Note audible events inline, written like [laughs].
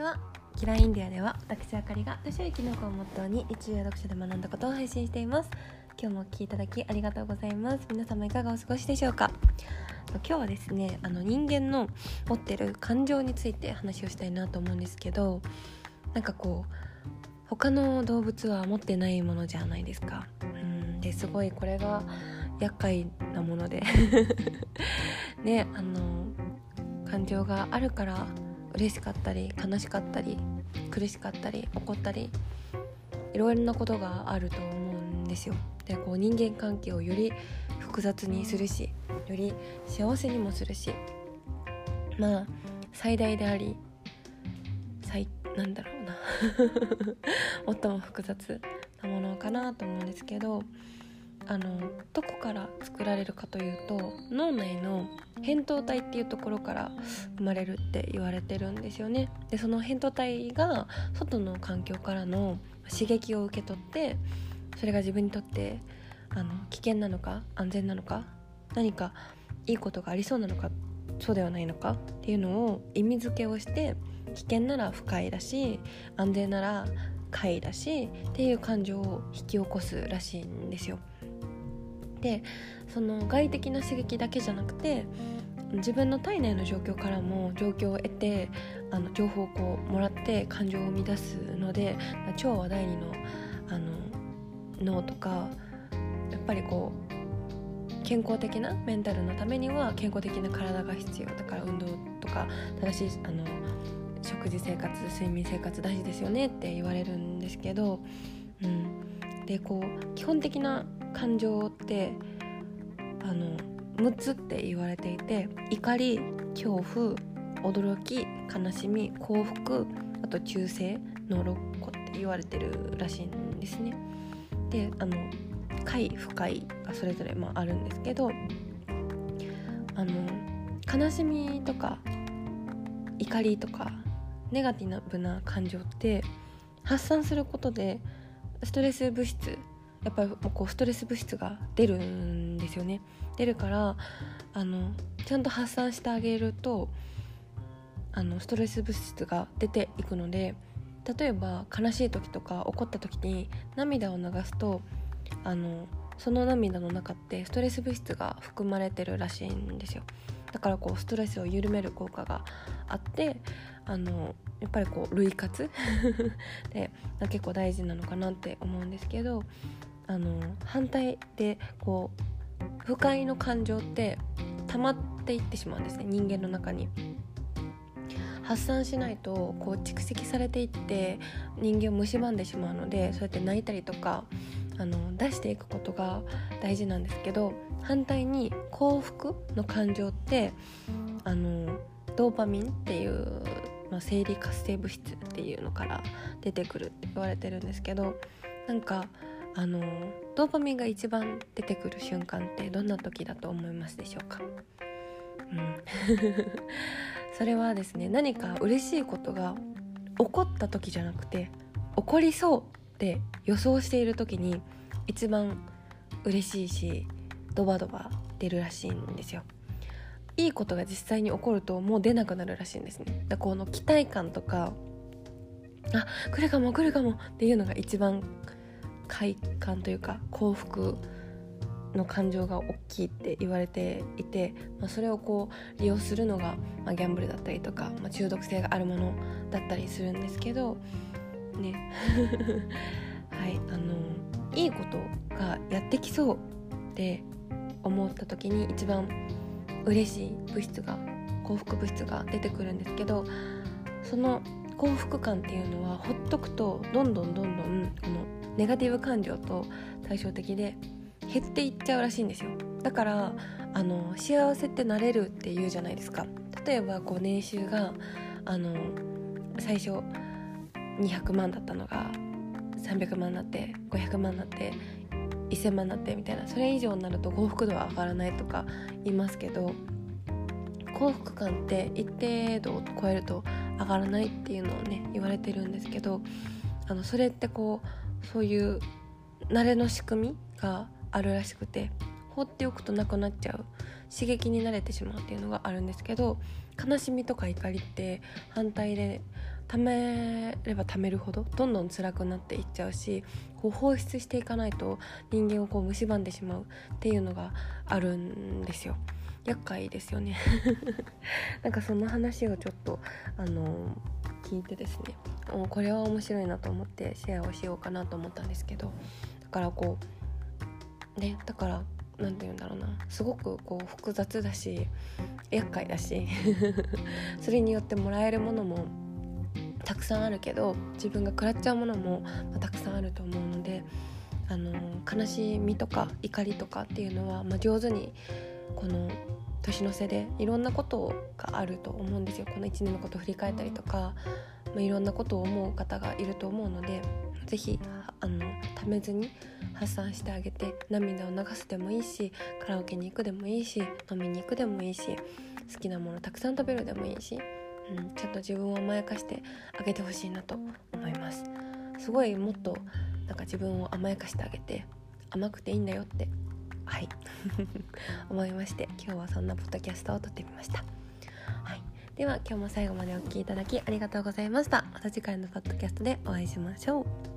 ちは。キラインディアでは私あかりが年寄きの子をモットーに日中や読書で学んだことを配信しています。今日もお聴きいただきありがとうございます。皆様いかがお過ごしでしょうか？今日はですねあの人間の持ってる感情について話をしたいなと思うんですけどなんかこう他の動物は持ってないものじゃないですか。うん。ですごいこれが厄介なもので。[laughs] ねあの感情があるから嬉しかったり悲しかったり苦しかったり怒ったりいろいろなことがあると思うんですよ。でこう人間関係をより複雑にするしより幸せにもするしまあ最大であり最なんだろうな [laughs] 最も複雑なものかなと思うんですけどあのどこから作られるかというと脳内の扁桃体っていうところから生まれるって言われてるんですよね。でその扁桃体が外の環境からの刺激を受け取ってそれが自分にとってあの危険なのか安全なのか何かいいことがありそうなのかそうではないのかっていうのを意味付けをして危険なら不快だし安全なら快だしっていう感情を引き起こすらしいんですよ。でその外的な刺激だけじゃなくて自分の体内の状況からも状況を得てあの情報をこうもらって感情を生み出すので超話題2のあの脳とかやっぱりこう健康的なメンタルのためには健康的な体が必要だから運動とか正しいあの食事生活睡眠生活大事ですよねって言われるんですけど、うん、でこう基本的な感情ってあの6つって言われていて怒り恐怖驚き悲しみ幸福あと忠誠の6個って言われてるらしいんですね。であの快不快がそれぞれまああるんですけどあの悲しみとか怒りとかネガティブな感情って発散することでストレス物質やっぱりこうストレス物質が出るんですよね。出るからあのちゃんと発散してあげるとあのストレス物質が出ていくので例えば悲しい時とか怒った時に涙を流すとあのその涙の中ってストレス物質が含まれてるらしいんですよ。だからこうストレスを緩める効果があってあのやっぱりこう類活？[laughs] で結構大事なのかなって思うんですけどあの反対でこう不快の感情って溜まっていってしまうんですね人間の中に。発散しないとこう蓄積されていって人間を蝕んでしまうのでそうやって泣いたりとかあの出していくことが大事なんですけど反対に幸福の感情ってあのドーパミンっていう、まあ、生理活性物質っていうのから出てくるって言われてるんですけどなんかあのドーパミンが一番出てくる瞬間ってどんな時だと思いますでしょうか、うん、[laughs] それはですね何か嬉しいことが起こった時じゃなくて起こりそうって予想している時に一番嬉しいしドバドバ出るらしいんですよ。いいことが実際に起こるともう出なくなるらしいんですね。だこの期待感とかあ来るかも来るかもっていうのが一番快感というか幸福の感情が大きいって言われていて、まあ、それをこう利用するのが、まあ、ギャンブルだったりとか、まあ、中毒性があるものだったりするんですけどね。[laughs] はいあのいいことがやってきそうって思った時に一番嬉しい物質が幸福物質が出てくるんですけどその幸福感っていうのはほっとくとどんどんどんどんこのネガティブ感情と対照的で減っていっちゃうらしいんですよ。だからあの幸せってなれるって言うじゃないですか。例えばこう年収があの最初200万だったのが300万になって500万になって1000万になってみたいな。それ以上になると幸福度は上がらないとか言いますけど幸福感って一定度を超えると上がらないっていうのをね言われてるんですけどあのそれってこうそういう慣れの仕組みがあるらしくて放っておくとなくなっちゃう刺激に慣れてしまうっていうのがあるんですけど悲しみとか怒りって反対で貯めれば貯めるほどどんどん辛くなっていっちゃうしこう放出していかないと人間をこう蝕んでしまうっていうのがあるんですよ。厄介ですよね。[laughs] なんかその話をちょっとあの聞いてですね。これは面白いなと思ってシェアをしようかなと思ったんですけどだからこうねだから何て言うんだろうな。すごくこう複雑だし厄介だし [laughs] それによってもらえるものもたくさんあるけど自分が食らっちゃうものも、たくさんあると思うのであの悲しみとか怒りとかっていうのは、まあ、上手にこの年の瀬でいろんなことがあると思うんですよ。この1年のことを振り返ったりとか、まあ、いろんなことを思う方がいると思うので是非あのためずに発散してあげて涙を流すでもいいしカラオケに行くでもいいし飲みに行くでもいいし好きなものたくさん食べるでもいいし、うん、ちょっと自分を甘やかしてあげてほしいなと思います。すごいもっとなんか自分を甘やかしてあげて甘くていいんだよってはい。[laughs] 思いまして今日はそんなポッドキャストを撮ってみました、はい、では今日も最後までお聴きいただきありがとうございました。また次回のポッドキャストでお会いしましょう。